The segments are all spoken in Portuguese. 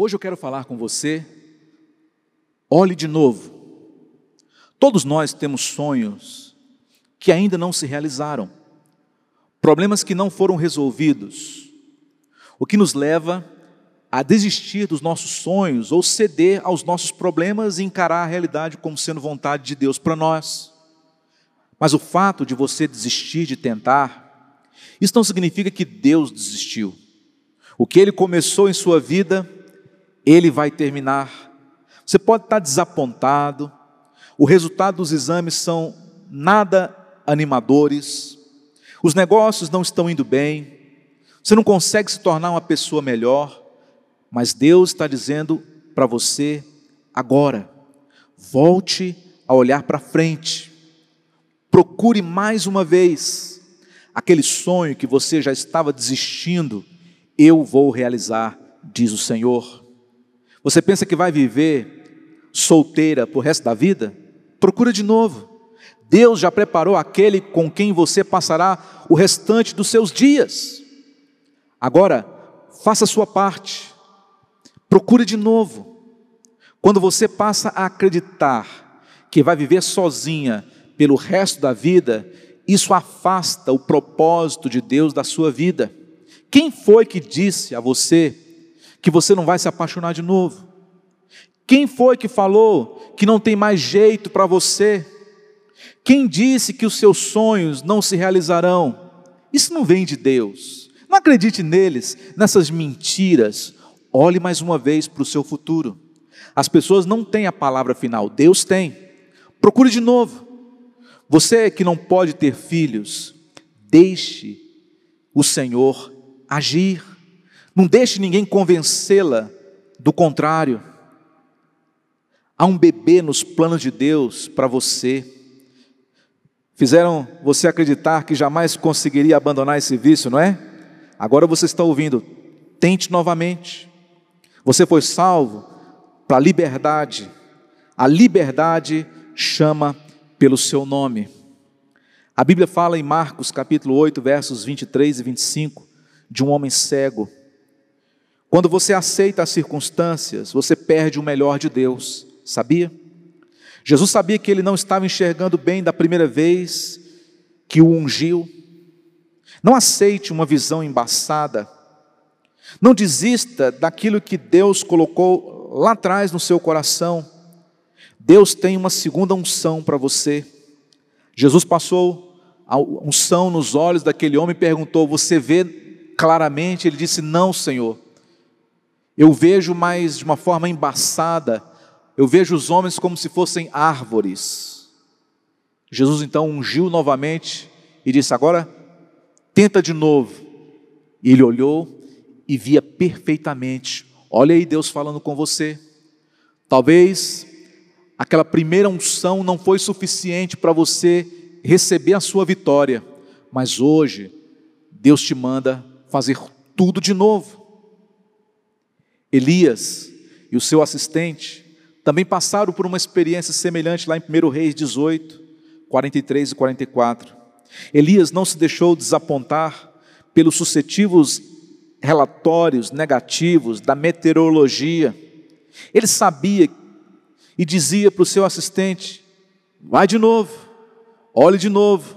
Hoje eu quero falar com você. Olhe de novo. Todos nós temos sonhos que ainda não se realizaram, problemas que não foram resolvidos, o que nos leva a desistir dos nossos sonhos ou ceder aos nossos problemas e encarar a realidade como sendo vontade de Deus para nós. Mas o fato de você desistir de tentar, isso não significa que Deus desistiu. O que Ele começou em sua vida, Ele vai terminar. Você pode estar desapontado, o resultado dos exames são nada animadores, os negócios não estão indo bem, você não consegue se tornar uma pessoa melhor, mas Deus está dizendo para você agora, volte a olhar para frente, procure mais uma vez aquele sonho que você já estava desistindo, eu vou realizar, diz o Senhor. Você pensa que vai viver solteira por resto da vida? Procura de novo. Deus já preparou aquele com quem você passará o restante dos seus dias. Agora, faça a sua parte. Procure de novo. Quando você passa a acreditar que vai viver sozinha pelo resto da vida, isso afasta o propósito de Deus da sua vida. Quem foi que disse a você que você não vai se apaixonar de novo? Quem foi que falou que não tem mais jeito para você? Quem disse que os seus sonhos não se realizarão? Isso não vem de Deus. Não acredite neles, nessas mentiras. Olhe mais uma vez para o seu futuro. As pessoas não têm a palavra final, Deus tem. Procure de novo. Você que não pode ter filhos, deixe o Senhor agir. Não deixe ninguém convencê-la do contrário. Há um bebê nos planos de Deus para você. Fizeram você acreditar que jamais conseguiria abandonar esse vício, não é? Agora você está ouvindo, tente novamente. Você foi salvo para a liberdade. A liberdade chama pelo seu nome. A Bíblia fala em Marcos capítulo 8, versos 23 e 25, de um homem cego. Quando você aceita as circunstâncias, você perde o melhor de Deus, sabia? Jesus sabia que ele não estava enxergando bem da primeira vez que o ungiu. Não aceite uma visão embaçada. Não desista daquilo que Deus colocou lá atrás no seu coração. Deus tem uma segunda unção para você. Jesus passou a unção nos olhos daquele homem e perguntou: Você vê claramente? Ele disse: Não, Senhor. Eu vejo, mas de uma forma embaçada. Eu vejo os homens como se fossem árvores. Jesus então ungiu novamente e disse: Agora tenta de novo. E ele olhou e via perfeitamente. Olha aí Deus falando com você. Talvez aquela primeira unção não foi suficiente para você receber a sua vitória, mas hoje Deus te manda fazer tudo de novo. Elias e o seu assistente também passaram por uma experiência semelhante lá em 1 Reis 18, 43 e 44. Elias não se deixou desapontar pelos sucessivos relatórios negativos da meteorologia. Ele sabia e dizia para o seu assistente: vai de novo, olhe de novo.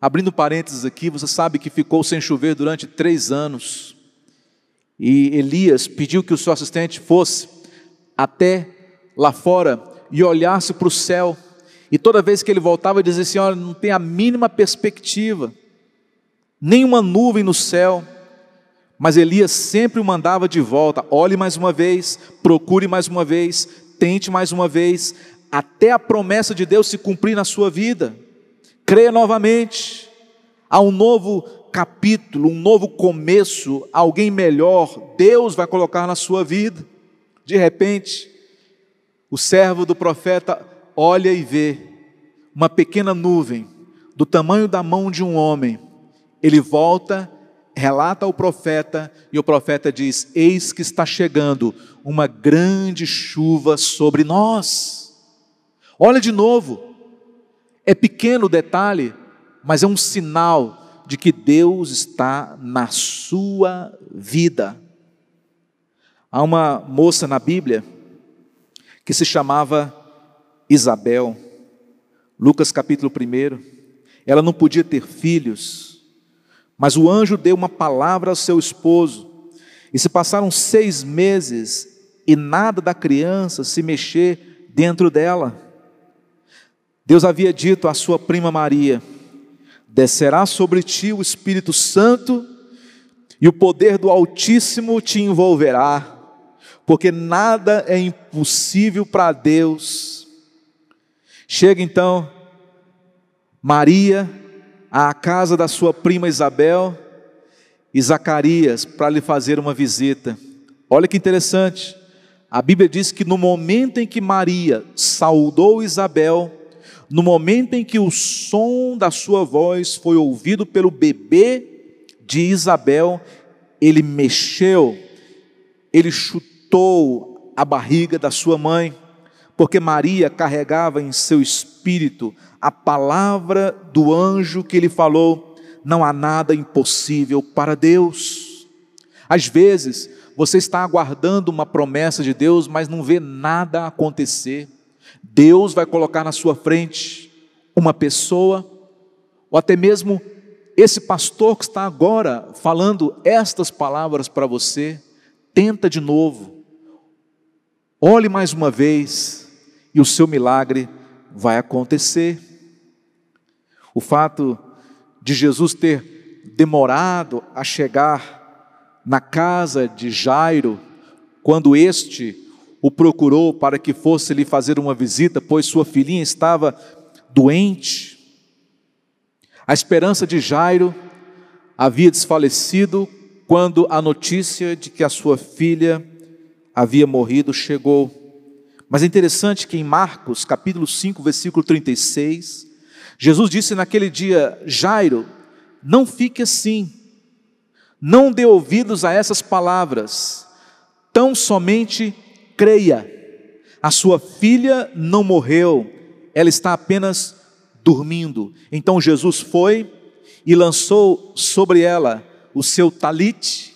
Abrindo parênteses aqui, você sabe que ficou sem chover durante três anos. E Elias pediu que o seu assistente fosse até lá fora e olhasse para o céu, e toda vez que ele voltava, dizia assim: Olha, não tem a mínima perspectiva, nenhuma nuvem no céu. Mas Elias sempre o mandava de volta: olhe mais uma vez, procure mais uma vez, tente mais uma vez, até a promessa de Deus se cumprir na sua vida. Creia novamente. Há um novo capítulo, um novo começo, alguém melhor, Deus vai colocar na sua vida. De repente, o servo do profeta olha e vê uma pequena nuvem do tamanho da mão de um homem. Ele volta, relata ao profeta e o profeta diz: Eis que está chegando uma grande chuva sobre nós. Olha de novo, é pequeno detalhe, mas é um sinal de que Deus está na sua vida. Há uma moça na Bíblia que se chamava Isabel, Lucas capítulo 1. Ela não podia ter filhos, mas o anjo deu uma palavra ao seu esposo, e se passaram seis meses e nada da criança se mexer dentro dela. Deus havia dito à sua prima Maria: descerá sobre ti o Espírito Santo, e o poder do Altíssimo te envolverá porque nada é impossível para Deus. Chega então Maria à casa da sua prima Isabel e Zacarias para lhe fazer uma visita. Olha que interessante. A Bíblia diz que no momento em que Maria saudou Isabel, no momento em que o som da sua voz foi ouvido pelo bebê de Isabel, ele mexeu, ele chutou a barriga da sua mãe, porque Maria carregava em seu espírito a palavra do anjo que lhe falou: não há nada impossível para Deus. Às vezes, você está aguardando uma promessa de Deus, mas não vê nada acontecer. Deus vai colocar na sua frente uma pessoa, ou até mesmo esse pastor que está agora falando estas palavras para você, tenta de novo, Olhe mais uma vez e o seu milagre vai acontecer. O fato de Jesus ter demorado a chegar na casa de Jairo, quando este o procurou para que fosse lhe fazer uma visita, pois sua filhinha estava doente. A esperança de Jairo havia desfalecido quando a notícia de que a sua filha havia morrido chegou. Mas é interessante que em Marcos, capítulo 5, versículo 36, Jesus disse naquele dia: Jairo, não fique assim, não dê ouvidos a essas palavras, tão somente creia. A sua filha não morreu, ela está apenas dormindo. Então Jesus foi e lançou sobre ela o seu talite,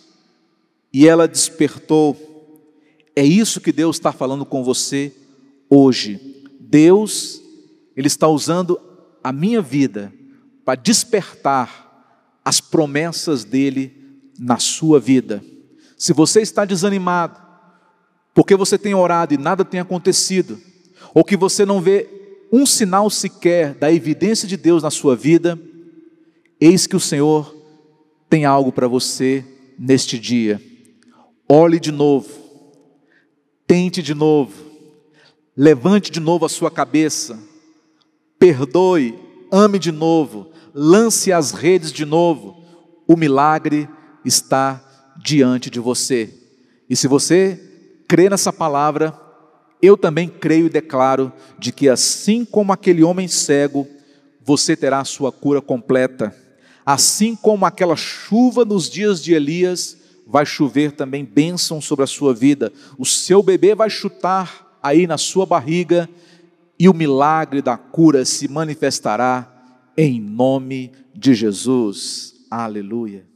e ela despertou. É isso que Deus está falando com você hoje. Deus, Ele está usando a minha vida para despertar as promessas dEle na sua vida. Se você está desanimado, porque você tem orado e nada tem acontecido, ou que você não vê um sinal sequer da evidência de Deus na sua vida, eis que o Senhor tem algo para você neste dia. Olhe de novo Tente de novo, levante de novo a sua cabeça, perdoe, ame de novo, lance as redes de novo. O milagre está diante de você. E se você crê nessa palavra, eu também creio e declaro de que assim como aquele homem cego, você terá a sua cura completa. Assim como aquela chuva nos dias de Elias, vai chover também bênção sobre a sua vida. O seu bebê vai chutar aí na sua barriga e o milagre da cura se manifestará em nome de Jesus. Aleluia.